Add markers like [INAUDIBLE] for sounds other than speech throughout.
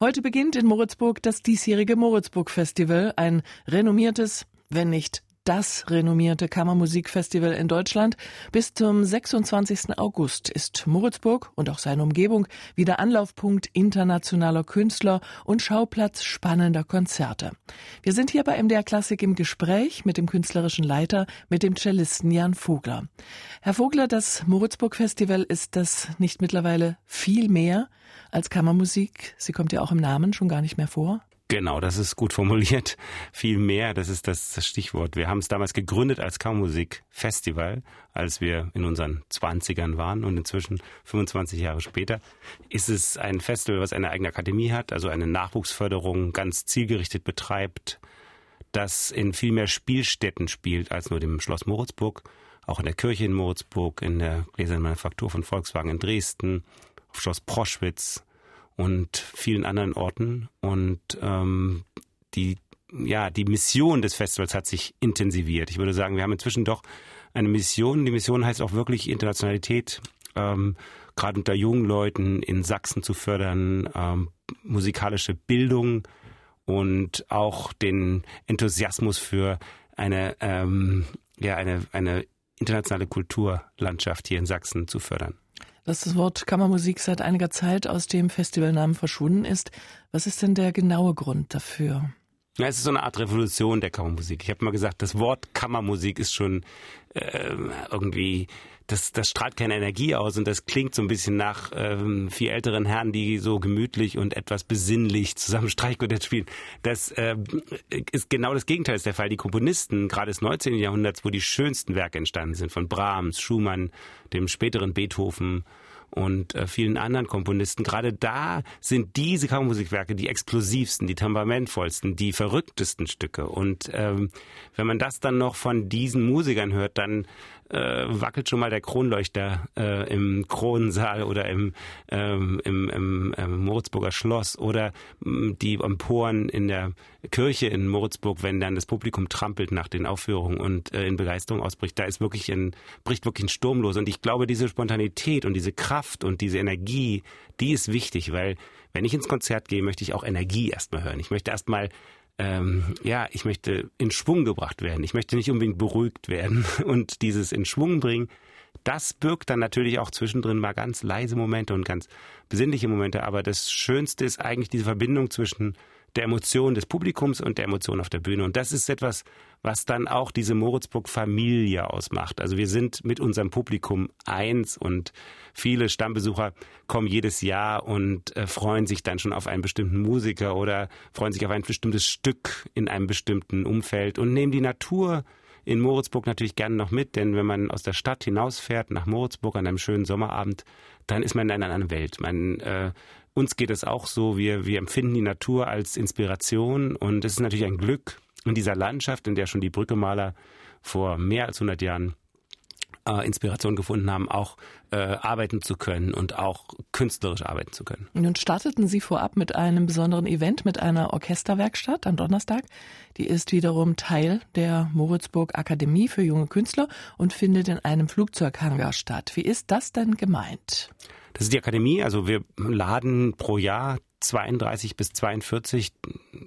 Heute beginnt in Moritzburg das diesjährige Moritzburg Festival, ein renommiertes, wenn nicht das renommierte Kammermusikfestival in Deutschland. Bis zum 26. August ist Moritzburg und auch seine Umgebung wieder Anlaufpunkt internationaler Künstler und Schauplatz spannender Konzerte. Wir sind hier bei MDR Klassik im Gespräch mit dem künstlerischen Leiter, mit dem Cellisten Jan Vogler. Herr Vogler, das Moritzburg Festival ist das nicht mittlerweile viel mehr als Kammermusik? Sie kommt ja auch im Namen schon gar nicht mehr vor. Genau, das ist gut formuliert. [LAUGHS] Viel mehr, das ist das, Stichwort. Wir haben es damals gegründet als Kammermusik-Festival, als wir in unseren Zwanzigern waren und inzwischen 25 Jahre später ist es ein Festival, was eine eigene Akademie hat, also eine Nachwuchsförderung ganz zielgerichtet betreibt, das in viel mehr Spielstätten spielt als nur dem Schloss Moritzburg, auch in der Kirche in Moritzburg, in der Gläsernen Manufaktur von Volkswagen in Dresden, auf Schloss Proschwitz, und vielen anderen Orten. Und ähm, die, ja, die Mission des Festivals hat sich intensiviert. Ich würde sagen, wir haben inzwischen doch eine Mission. Die Mission heißt auch wirklich Internationalität, ähm, gerade unter jungen Leuten in Sachsen zu fördern, ähm, musikalische Bildung und auch den Enthusiasmus für eine, ähm, ja, eine, eine internationale Kulturlandschaft hier in Sachsen zu fördern dass das Wort Kammermusik seit einiger Zeit aus dem Festivalnamen verschwunden ist. Was ist denn der genaue Grund dafür? Ja, es ist so eine Art Revolution der Kammermusik. Ich habe mal gesagt, das Wort Kammermusik ist schon äh, irgendwie, das, das strahlt keine Energie aus und das klingt so ein bisschen nach ähm, vier älteren Herren, die so gemütlich und etwas besinnlich zusammen [LAUGHS] Streichquartett spielen. Das äh, ist genau das Gegenteil ist der Fall. Die Komponisten gerade des 19. Jahrhunderts, wo die schönsten Werke entstanden sind, von Brahms, Schumann, dem späteren Beethoven, und äh, vielen anderen Komponisten. Gerade da sind diese Kammermusikwerke die explosivsten, die temperamentvollsten, die verrücktesten Stücke. Und ähm, wenn man das dann noch von diesen Musikern hört, dann äh, wackelt schon mal der Kronleuchter äh, im Kronensaal oder im, ähm, im, im, im Moritzburger Schloss oder äh, die Emporen in der Kirche in Moritzburg, wenn dann das Publikum trampelt nach den Aufführungen und äh, in Begeisterung ausbricht. Da ist wirklich ein, bricht wirklich ein Sturm los. Und ich glaube, diese Spontanität und diese Kraft und diese Energie, die ist wichtig, weil wenn ich ins Konzert gehe, möchte ich auch Energie erstmal hören. Ich möchte erstmal ähm, ja, ich möchte in Schwung gebracht werden. Ich möchte nicht unbedingt beruhigt werden. [LAUGHS] Und dieses in Schwung bringen, das birgt dann natürlich auch zwischendrin mal ganz leise Momente und ganz besinnliche Momente. Aber das Schönste ist eigentlich diese Verbindung zwischen der Emotion des Publikums und der Emotion auf der Bühne. Und das ist etwas, was dann auch diese Moritzburg-Familie ausmacht. Also wir sind mit unserem Publikum eins und viele Stammbesucher kommen jedes Jahr und äh, freuen sich dann schon auf einen bestimmten Musiker oder freuen sich auf ein bestimmtes Stück in einem bestimmten Umfeld und nehmen die Natur in Moritzburg natürlich gerne noch mit, denn wenn man aus der Stadt hinausfährt nach Moritzburg an einem schönen Sommerabend, dann ist man in einer anderen Welt. Man äh, uns geht es auch so, wir, wir empfinden die Natur als Inspiration und es ist natürlich ein Glück in dieser Landschaft, in der schon die Brückemaler vor mehr als 100 Jahren äh, Inspiration gefunden haben, auch äh, arbeiten zu können und auch künstlerisch arbeiten zu können. Nun starteten Sie vorab mit einem besonderen Event, mit einer Orchesterwerkstatt am Donnerstag. Die ist wiederum Teil der Moritzburg Akademie für junge Künstler und findet in einem Flugzeughangar statt. Wie ist das denn gemeint? Das ist die Akademie. Also wir laden pro Jahr 32 bis 42,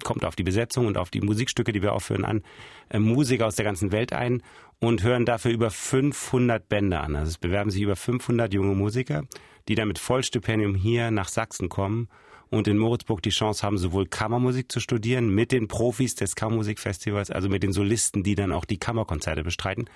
kommt auf die Besetzung und auf die Musikstücke, die wir aufführen, an, äh, Musiker aus der ganzen Welt ein und hören dafür über 500 Bände an. Also es bewerben sich über 500 junge Musiker, die dann mit Vollstipendium hier nach Sachsen kommen und in Moritzburg die Chance haben, sowohl Kammermusik zu studieren mit den Profis des Kammermusikfestivals, also mit den Solisten, die dann auch die Kammerkonzerte bestreiten,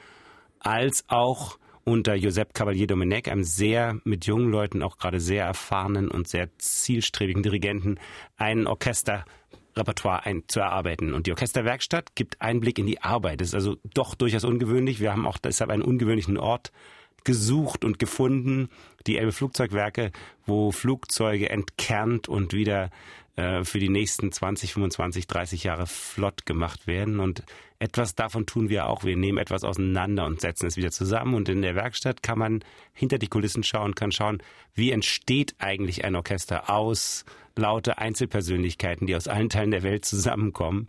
als auch unter Josep Cavalier Domenech, einem sehr mit jungen Leuten auch gerade sehr erfahrenen und sehr zielstrebigen Dirigenten, ein Orchesterrepertoire ein, zu erarbeiten. Und die Orchesterwerkstatt gibt Einblick in die Arbeit. Das ist also doch durchaus ungewöhnlich. Wir haben auch deshalb einen ungewöhnlichen Ort gesucht und gefunden, die Elbe Flugzeugwerke, wo Flugzeuge entkernt und wieder äh, für die nächsten 20, 25, 30 Jahre flott gemacht werden. Und etwas davon tun wir auch. Wir nehmen etwas auseinander und setzen es wieder zusammen. Und in der Werkstatt kann man hinter die Kulissen schauen, kann schauen, wie entsteht eigentlich ein Orchester aus laute Einzelpersönlichkeiten, die aus allen Teilen der Welt zusammenkommen.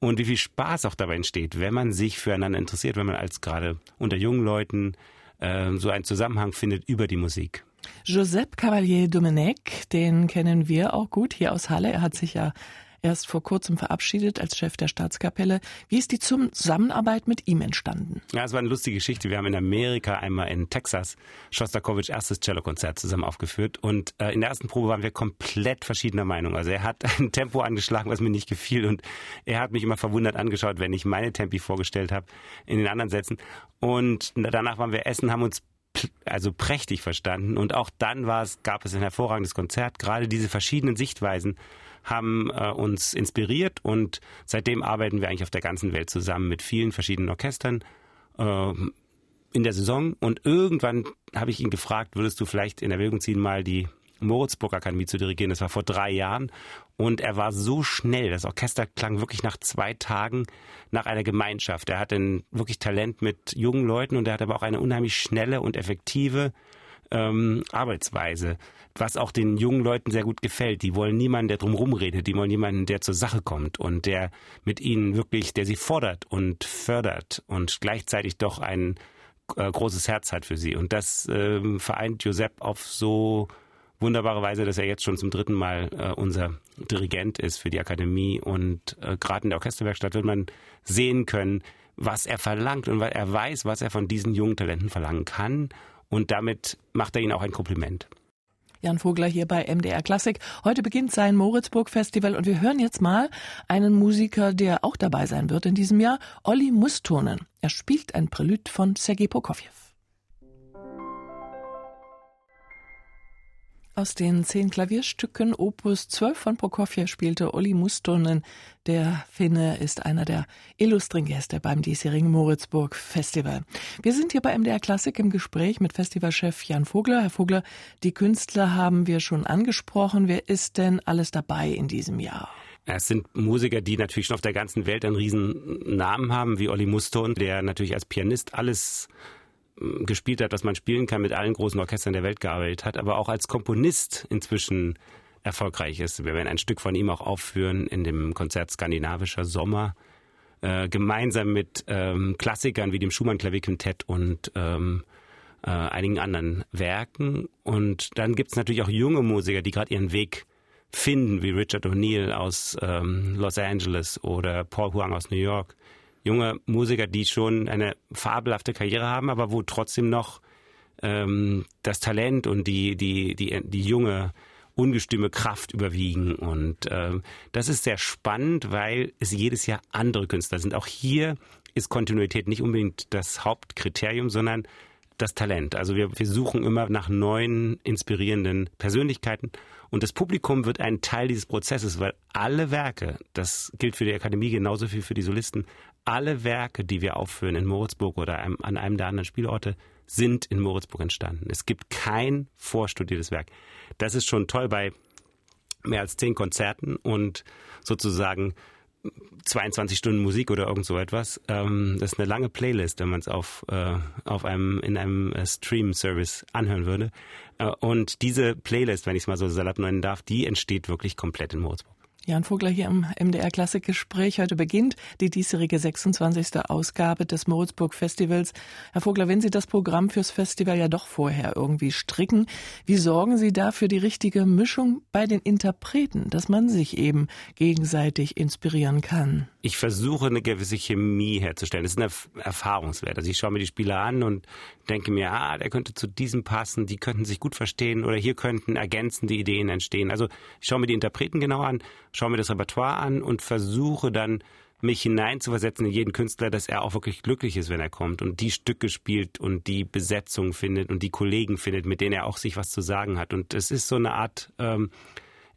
Und wie viel Spaß auch dabei entsteht, wenn man sich füreinander interessiert, wenn man als gerade unter jungen Leuten so einen Zusammenhang findet über die Musik. Joseph Cavalier Domenech, den kennen wir auch gut hier aus Halle. Er hat sich ja erst vor kurzem verabschiedet als Chef der Staatskapelle. Wie ist die Zusammenarbeit mit ihm entstanden? Ja, es war eine lustige Geschichte. Wir haben in Amerika einmal in Texas Shostakovich erstes Cellokonzert zusammen aufgeführt und äh, in der ersten Probe waren wir komplett verschiedener Meinung. Also er hat [LAUGHS] ein Tempo angeschlagen, was mir nicht gefiel und er hat mich immer verwundert angeschaut, wenn ich meine Tempi vorgestellt habe in den anderen Sätzen. Und danach waren wir essen, haben uns also prächtig verstanden. Und auch dann war es, gab es ein hervorragendes Konzert. Gerade diese verschiedenen Sichtweisen haben äh, uns inspiriert und seitdem arbeiten wir eigentlich auf der ganzen Welt zusammen mit vielen verschiedenen Orchestern äh, in der Saison. Und irgendwann habe ich ihn gefragt, würdest du vielleicht in Erwägung ziehen, mal die Moritzburg Akademie zu dirigieren. Das war vor drei Jahren. Und er war so schnell. Das Orchester klang wirklich nach zwei Tagen nach einer Gemeinschaft. Er hatte ein wirklich Talent mit jungen Leuten und er hat aber auch eine unheimlich schnelle und effektive ähm, Arbeitsweise, was auch den jungen Leuten sehr gut gefällt. Die wollen niemanden, der drumherum redet, die wollen jemanden, der zur Sache kommt und der mit ihnen wirklich, der sie fordert und fördert und gleichzeitig doch ein äh, großes Herz hat für sie. Und das äh, vereint Josep auf so wunderbare Weise, dass er jetzt schon zum dritten Mal äh, unser Dirigent ist für die Akademie und äh, gerade in der Orchesterwerkstatt wird man sehen können, was er verlangt und weil er weiß, was er von diesen jungen Talenten verlangen kann und damit macht er ihnen auch ein Kompliment. Jan Vogler hier bei MDR Klassik. Heute beginnt sein Moritzburg Festival und wir hören jetzt mal einen Musiker, der auch dabei sein wird in diesem Jahr, Olli Mustonen. Er spielt ein Prälud von Sergei Prokofjew. Aus den zehn Klavierstücken Opus 12 von Prokofjew spielte Olli Mustonen. Der Finne ist einer der illustren Gäste beim diesjährigen Moritzburg Festival. Wir sind hier bei MDR Klassik im Gespräch mit Festivalchef Jan Vogler. Herr Vogler, die Künstler haben wir schon angesprochen. Wer ist denn alles dabei in diesem Jahr? Es sind Musiker, die natürlich schon auf der ganzen Welt einen riesen Namen haben, wie Olli Muston, der natürlich als Pianist alles gespielt hat, was man spielen kann, mit allen großen Orchestern der Welt gearbeitet hat, aber auch als Komponist inzwischen erfolgreich ist. Wir werden ein Stück von ihm auch aufführen in dem Konzert Skandinavischer Sommer, äh, gemeinsam mit ähm, Klassikern wie dem Schumann Klavierquintett und ähm, äh, einigen anderen Werken. Und dann gibt es natürlich auch junge Musiker, die gerade ihren Weg finden, wie Richard O'Neill aus ähm, Los Angeles oder Paul Huang aus New York junge Musiker, die schon eine fabelhafte Karriere haben, aber wo trotzdem noch ähm, das Talent und die, die, die, die junge ungestüme Kraft überwiegen. Und ähm, das ist sehr spannend, weil es jedes Jahr andere Künstler sind. Auch hier ist Kontinuität nicht unbedingt das Hauptkriterium, sondern das Talent. Also wir, wir suchen immer nach neuen, inspirierenden Persönlichkeiten. Und das Publikum wird ein Teil dieses Prozesses, weil alle Werke, das gilt für die Akademie genauso wie für die Solisten, alle Werke, die wir aufführen in Moritzburg oder an einem der anderen Spielorte, sind in Moritzburg entstanden. Es gibt kein vorstudiertes Werk. Das ist schon toll bei mehr als zehn Konzerten und sozusagen 22 Stunden Musik oder irgend so etwas. Ähm, das ist eine lange Playlist, wenn man es auf, äh, auf einem, in einem äh, Stream-Service anhören würde. Äh, und diese Playlist, wenn ich es mal so salopp nennen darf, die entsteht wirklich komplett in Moritzburg. Jan Vogler hier im MDR Klassikgespräch. Heute beginnt die diesjährige 26. Ausgabe des Moritzburg Festivals. Herr Vogler, wenn Sie das Programm fürs Festival ja doch vorher irgendwie stricken, wie sorgen Sie da für die richtige Mischung bei den Interpreten, dass man sich eben gegenseitig inspirieren kann? Ich versuche eine gewisse Chemie herzustellen. Das ist ein Erfahrungswert. Also ich schaue mir die Spieler an und denke mir, ah, der könnte zu diesem passen, die könnten sich gut verstehen oder hier könnten ergänzende Ideen entstehen. Also ich schaue mir die Interpreten genau an, schaue mir das Repertoire an und versuche dann mich hineinzuversetzen in jeden Künstler, dass er auch wirklich glücklich ist, wenn er kommt und die Stücke spielt und die Besetzung findet und die Kollegen findet, mit denen er auch sich was zu sagen hat. Und es ist so eine Art ähm,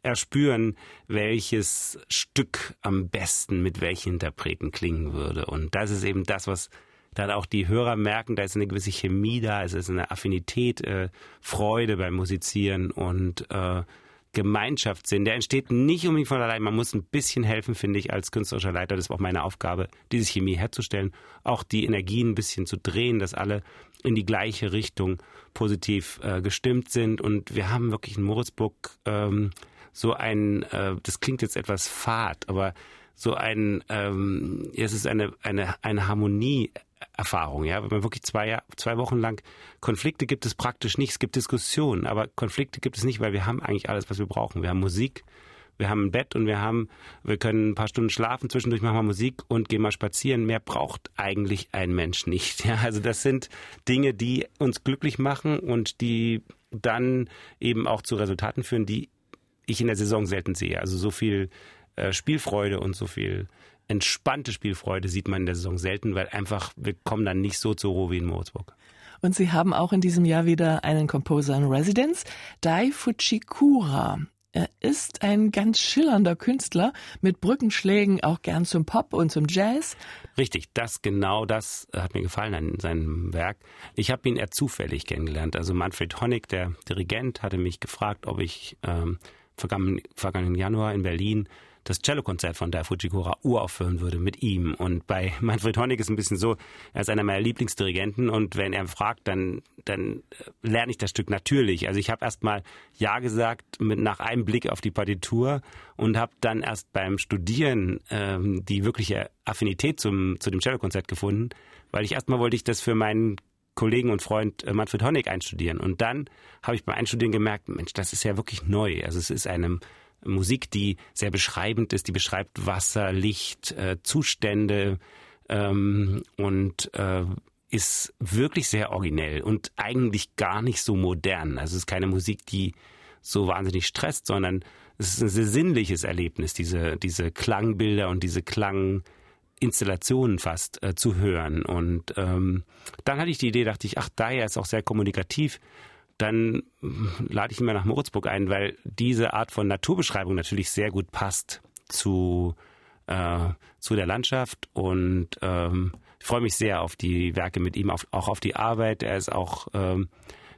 erspüren, welches Stück am besten mit welchen Interpreten klingen würde. Und das ist eben das, was dann auch die Hörer merken, da ist eine gewisse Chemie da, es ist eine Affinität, äh, Freude beim Musizieren und äh, Gemeinschaftssinn. Der entsteht nicht unbedingt von allein. Man muss ein bisschen helfen, finde ich, als künstlerischer Leiter. Das war auch meine Aufgabe, diese Chemie herzustellen, auch die Energien ein bisschen zu drehen, dass alle in die gleiche Richtung positiv äh, gestimmt sind. Und wir haben wirklich in Moritzburg ähm, so ein, äh, das klingt jetzt etwas fad, aber so ein, ähm, es ist eine, eine, eine Harmonie ja. Wenn man wirklich zwei, zwei Wochen lang Konflikte gibt es praktisch nicht. Es gibt Diskussionen, aber Konflikte gibt es nicht, weil wir haben eigentlich alles, was wir brauchen. Wir haben Musik, wir haben ein Bett und wir haben, wir können ein paar Stunden schlafen, zwischendurch machen wir Musik und gehen mal spazieren. Mehr braucht eigentlich ein Mensch nicht. [LAUGHS] Ja, also das sind Dinge, die uns glücklich machen und die dann eben auch zu Resultaten führen, die ich in der Saison selten sehe. Also so viel äh, Spielfreude und so viel entspannte Spielfreude sieht man in der Saison selten, weil einfach wir kommen dann nicht so zur Ruhe wie in Moritzburg. Und Sie haben auch in diesem Jahr wieder einen Composer in Residence, Dai Fujikura. Er ist ein ganz schillernder Künstler mit Brückenschlägen auch gern zum Pop und zum Jazz. Richtig, das genau das hat mir gefallen an seinem Werk. Ich habe ihn eher zufällig kennengelernt. Also Manfred Honig, der Dirigent, hatte mich gefragt, ob ich ähm, vergangenen, Januar in Berlin das Cellokonzert von Dai Fujikura uraufführen würde mit ihm. Und bei Manfred Honig ist es ein bisschen so, er ist einer meiner Lieblingsdirigenten und wenn er fragt, dann, dann äh, lerne ich das Stück natürlich. Also ich habe erst mal Ja gesagt mit, nach einem Blick auf die Partitur und habe dann erst beim Studieren ähm, die wirkliche Affinität zum, zu dem Cellokonzert gefunden, weil ich erstmal wollte ich das für meinen Kollegen und Freund äh, Manfred Honig einstudieren. Und dann habe ich beim Einstudieren gemerkt, Mensch, das ist ja wirklich neu. Also es ist einem Musik, die sehr beschreibend ist, die beschreibt Wasser, Licht, äh, Zustände ähm, und äh, ist wirklich sehr originell und eigentlich gar nicht so modern. Also es ist keine Musik, die so wahnsinnig stresst, sondern es ist ein sehr sinnliches Erlebnis, diese, diese Klangbilder und diese Klanginstallationen fast äh, zu hören. Und ähm, dann hatte ich die Idee, dachte ich, ach, daher ist auch sehr kommunikativ dann lade ich ihn mal nach Moritzburg ein, weil diese Art von Naturbeschreibung natürlich sehr gut passt zu, äh, zu der Landschaft und ähm, ich freue mich sehr auf die Werke mit ihm, auf, auch auf die Arbeit. Er ist auch ähm,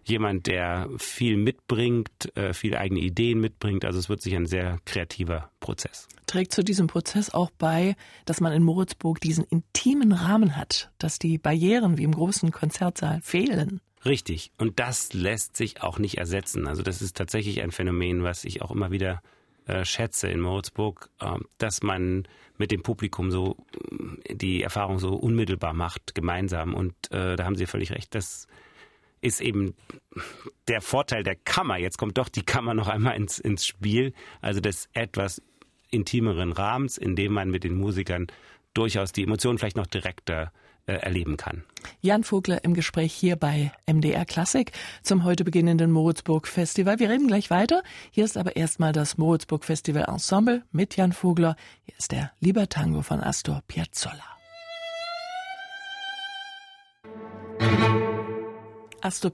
jemand, der viel mitbringt, äh, viele eigene Ideen mitbringt. Also es wird sich ein sehr kreativer Prozess. Trägt zu diesem Prozess auch bei, dass man in Moritzburg diesen intimen Rahmen hat, dass die Barrieren wie im großen Konzertsaal fehlen. Richtig. Und das lässt sich auch nicht ersetzen. Also das ist tatsächlich ein Phänomen, was ich auch immer wieder äh, schätze in Moritzburg, äh, dass man mit dem Publikum so äh, die Erfahrung so unmittelbar macht, gemeinsam. Und äh, da haben Sie völlig recht. Das ist eben der Vorteil der Kammer. Jetzt kommt doch die Kammer noch einmal ins, ins Spiel. Also des etwas intimeren Rahmens, in dem man mit den Musikern durchaus die Emotionen vielleicht noch direkter äh, erleben kann. Jan Vogler im Gespräch hier bei MDR Klassik zum heute beginnenden Moritzburg Festival. Wir reden gleich weiter. Hier ist aber erstmal das Moritzburg Festival Ensemble mit Jan Vogler. Hier ist der Libertango von Astor Piazzolla. Astor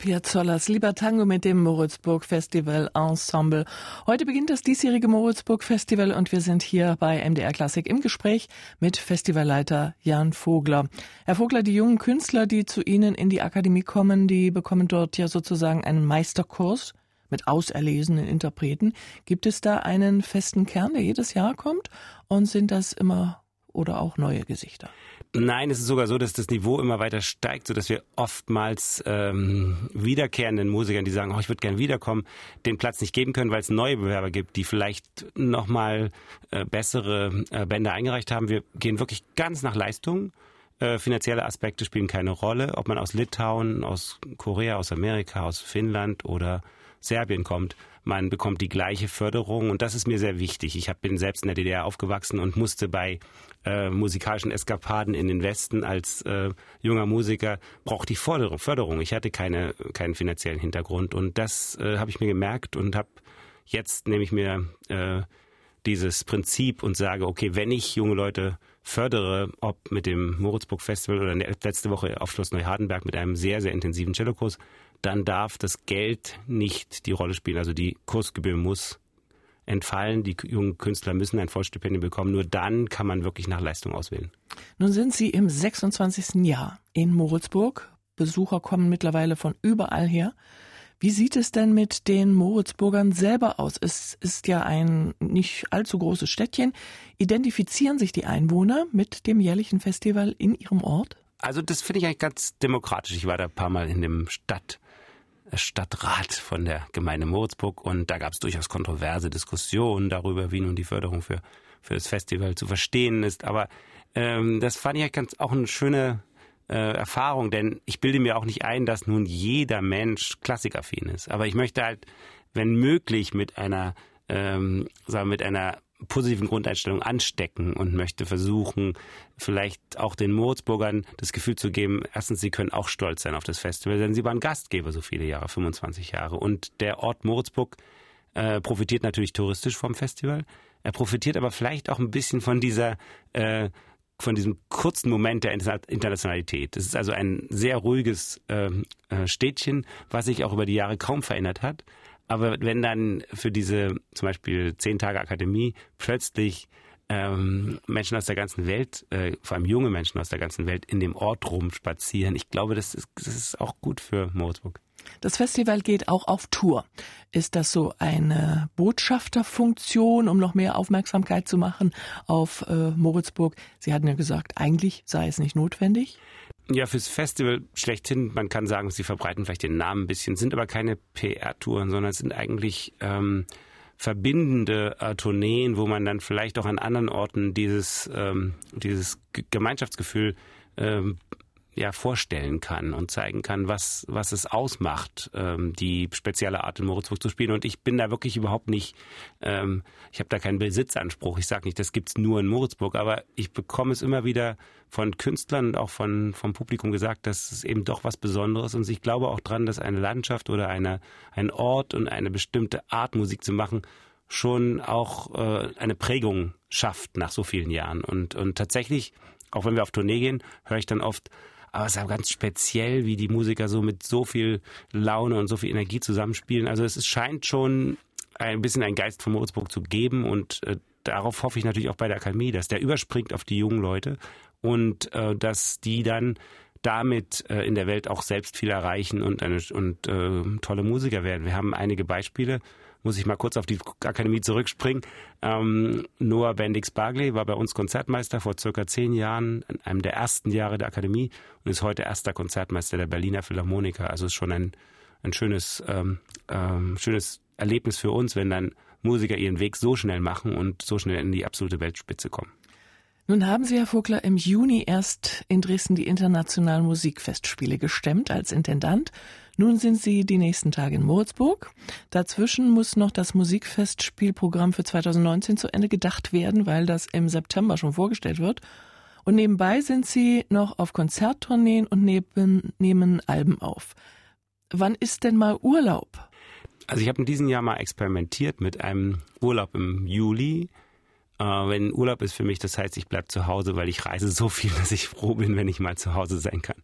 Lieber Tango mit dem Moritzburg Festival Ensemble. Heute beginnt das diesjährige Moritzburg Festival und wir sind hier bei MDR Klassik im Gespräch mit Festivalleiter Jan Vogler. Herr Vogler, die jungen Künstler, die zu Ihnen in die Akademie kommen, die bekommen dort ja sozusagen einen Meisterkurs mit auserlesenen Interpreten. Gibt es da einen festen Kern, der jedes Jahr kommt? Und sind das immer oder auch neue Gesichter? Nein, es ist sogar so, dass das Niveau immer weiter steigt, sodass wir oftmals ähm, wiederkehrenden Musikern, die sagen, oh, ich würde gerne wiederkommen, den Platz nicht geben können, weil es neue Bewerber gibt, die vielleicht nochmal äh, bessere äh, Bände eingereicht haben. Wir gehen wirklich ganz nach Leistung. Äh, finanzielle Aspekte spielen keine Rolle, ob man aus Litauen, aus Korea, aus Amerika, aus Finnland oder Serbien kommt. Man bekommt die gleiche Förderung und das ist mir sehr wichtig. Ich bin selbst in der DDR aufgewachsen und musste bei äh, musikalischen Eskapaden in den Westen als äh, junger Musiker brauchte ich Förderung, Förderung. Ich hatte keine, keinen finanziellen Hintergrund und das äh, habe ich mir gemerkt und habe jetzt nehme ich mir äh, dieses Prinzip und sage, okay, wenn ich junge Leute fördere, ob mit dem Moritzburg Festival oder letzte Woche auf Schloss Neuhardenberg mit einem sehr, sehr intensiven Cellokurs, dann darf das Geld nicht die Rolle spielen. Also die Kursgebühr muss entfallen. Die jungen Künstler müssen ein Vollstipendium bekommen. Nur dann kann man wirklich nach Leistung auswählen. Nun sind Sie im 26. Jahr in Moritzburg. Besucher kommen mittlerweile von überall her. Wie sieht es denn mit den Moritzburgern selber aus? Es ist ja ein nicht allzu großes Städtchen. Identifizieren sich die Einwohner mit dem jährlichen Festival in ihrem Ort? Also das finde ich eigentlich ganz demokratisch. Ich war da ein paar Mal in dem Stadt Stadtrat von der Gemeinde Moritzburg und da gab es durchaus kontroverse Diskussionen darüber, wie nun die Förderung für, für das Festival zu verstehen ist. Aber ähm, das fand ich ganz auch eine schöne äh, Erfahrung, denn ich bilde mir auch nicht ein, dass nun jeder Mensch klassikaffin ist. Aber ich möchte halt, wenn möglich, mit einer, ähm, sagen wir, mit einer positiven Grundeinstellung anstecken und möchte versuchen, vielleicht auch den Moritzburgern das Gefühl zu geben, erstens, sie können auch stolz sein auf das Festival, denn sie waren Gastgeber so viele Jahre, 25 Jahre. Und der Ort Moritzburg äh, profitiert natürlich touristisch vom Festival. Er profitiert aber vielleicht auch ein bisschen von dieser äh, von diesem kurzen Moment der Internationalität. Es ist also ein sehr ruhiges ähm, äh, Städtchen, was sich auch über die Jahre kaum verändert hat. Aber wenn dann für diese zum Beispiel zehn Tage Akademie plötzlich ähm, Menschen aus der ganzen Welt, äh, vor allem junge Menschen aus der ganzen Welt, in dem Ort rumspazieren, ich glaube, das ist, das ist auch gut für Moritzburg. Das Festival geht auch auf Tour. Ist das so eine Botschafterfunktion, um noch mehr Aufmerksamkeit zu machen auf äh, Moritzburg? Sie hatten ja gesagt, eigentlich sei es nicht notwendig. Ja, fürs Festival schlechthin, man kann sagen, sie verbreiten vielleicht den Namen ein bisschen, sind aber keine PR-Touren, sondern es sind eigentlich ähm, verbindende äh, Tourneen, wo man dann vielleicht auch an anderen Orten dieses, ähm, dieses Gemeinschaftsgefühl ähm, ja vorstellen kann und zeigen kann, was was es ausmacht, ähm, die spezielle Art in Moritzburg zu spielen. Und ich bin da wirklich überhaupt nicht, ähm, ich habe da keinen Besitzanspruch. Ich sage nicht, das gibt's nur in Moritzburg, aber ich bekomme es immer wieder von Künstlern und auch von vom Publikum gesagt, dass es eben doch was Besonderes ist. Und ich glaube auch dran, dass eine Landschaft oder eine ein Ort und eine bestimmte Art Musik zu machen schon auch äh, eine Prägung schafft nach so vielen Jahren. Und und tatsächlich, auch wenn wir auf Tournee gehen, höre ich dann oft aber es ist auch ganz speziell, wie die Musiker so mit so viel Laune und so viel Energie zusammenspielen. Also es scheint schon ein bisschen ein Geist von Moritzburg zu geben und äh, darauf hoffe ich natürlich auch bei der Akademie, dass der überspringt auf die jungen Leute und äh, dass die dann damit äh, in der Welt auch selbst viel erreichen und, eine, und äh, tolle Musiker werden. Wir haben einige Beispiele muss ich mal kurz auf die Akademie zurückspringen. Ähm, Noah Bendix Bargley war bei uns Konzertmeister vor circa zehn Jahren, in einem der ersten Jahre der Akademie und ist heute erster Konzertmeister der Berliner Philharmoniker. Also ist schon ein, ein schönes, ähm, ähm, schönes Erlebnis für uns, wenn dann Musiker ihren Weg so schnell machen und so schnell in die absolute Weltspitze kommen. Nun haben Sie, Herr Vogler, im Juni erst in Dresden die internationalen Musikfestspiele gestemmt als Intendant. Nun sind Sie die nächsten Tage in Moritzburg. Dazwischen muss noch das Musikfestspielprogramm für 2019 zu Ende gedacht werden, weil das im September schon vorgestellt wird. Und nebenbei sind Sie noch auf Konzerttourneen und neben, nehmen Alben auf. Wann ist denn mal Urlaub? Also ich habe in diesem Jahr mal experimentiert mit einem Urlaub im Juli äh, wenn Urlaub ist für mich, das heißt, ich bleib zu Hause, weil ich reise so viel, [LAUGHS] dass ich froh bin, wenn ich mal zu Hause sein kann.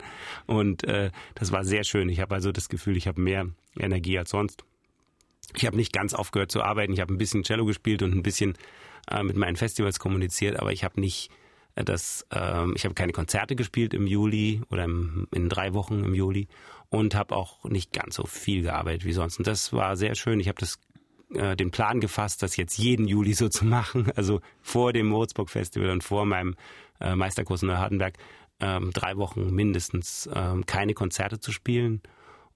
Und äh, das war sehr schön. Ich habe also das Gefühl, ich habe mehr Energie als sonst. Ich habe nicht ganz aufgehört zu arbeiten. Ich habe ein bisschen Cello gespielt und ein bisschen äh, mit meinen Festivals kommuniziert, aber ich habe nicht äh, das, äh, ich habe keine Konzerte gespielt im Juli oder im, in drei Wochen im Juli und habe auch nicht ganz so viel gearbeitet wie sonst. Und das war sehr schön. Ich habe das äh, den Plan gefasst, das jetzt jeden Juli so zu machen, also vor dem Moritzburg Festival und vor meinem äh, Meisterkurs in Neuhardenberg, ähm, drei Wochen mindestens ähm, keine Konzerte zu spielen.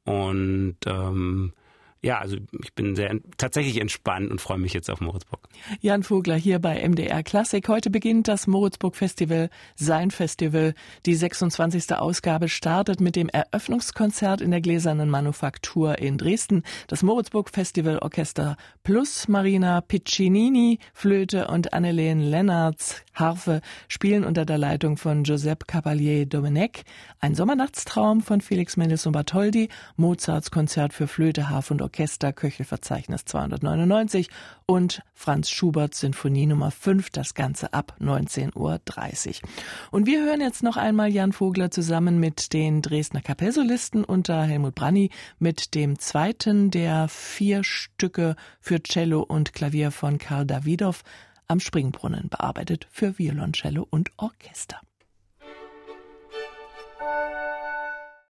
Und ähm, ja, also ich bin sehr tatsächlich entspannt und freue mich jetzt auf Moritzburg. Jan Vogler hier bei MDR Klassik. Heute beginnt das Moritzburg Festival, sein Festival. Die 26. Ausgabe startet mit dem Eröffnungskonzert in der Gläsernen Manufaktur in Dresden. Das Moritzburg Festival Orchester plus Marina Piccinini, Flöte und Annelene Lennartz, Harfe spielen unter der Leitung von Giuseppe Cavalier Domenech. Ein Sommernachtstraum von Felix Mendelssohn Bartholdy, Mozarts Konzert für Flöte, Harfe und Orchester Köchelverzeichnis 299 und Franz Schubert Sinfonie Nummer 5, das Ganze ab 19.30 Uhr. Und wir hören jetzt noch einmal Jan Vogler zusammen mit den Dresdner Kapellsolisten unter Helmut Branny mit dem zweiten der vier Stücke für Cello und Klavier von Karl Davidow am Springbrunnen bearbeitet für Violoncello und Orchester.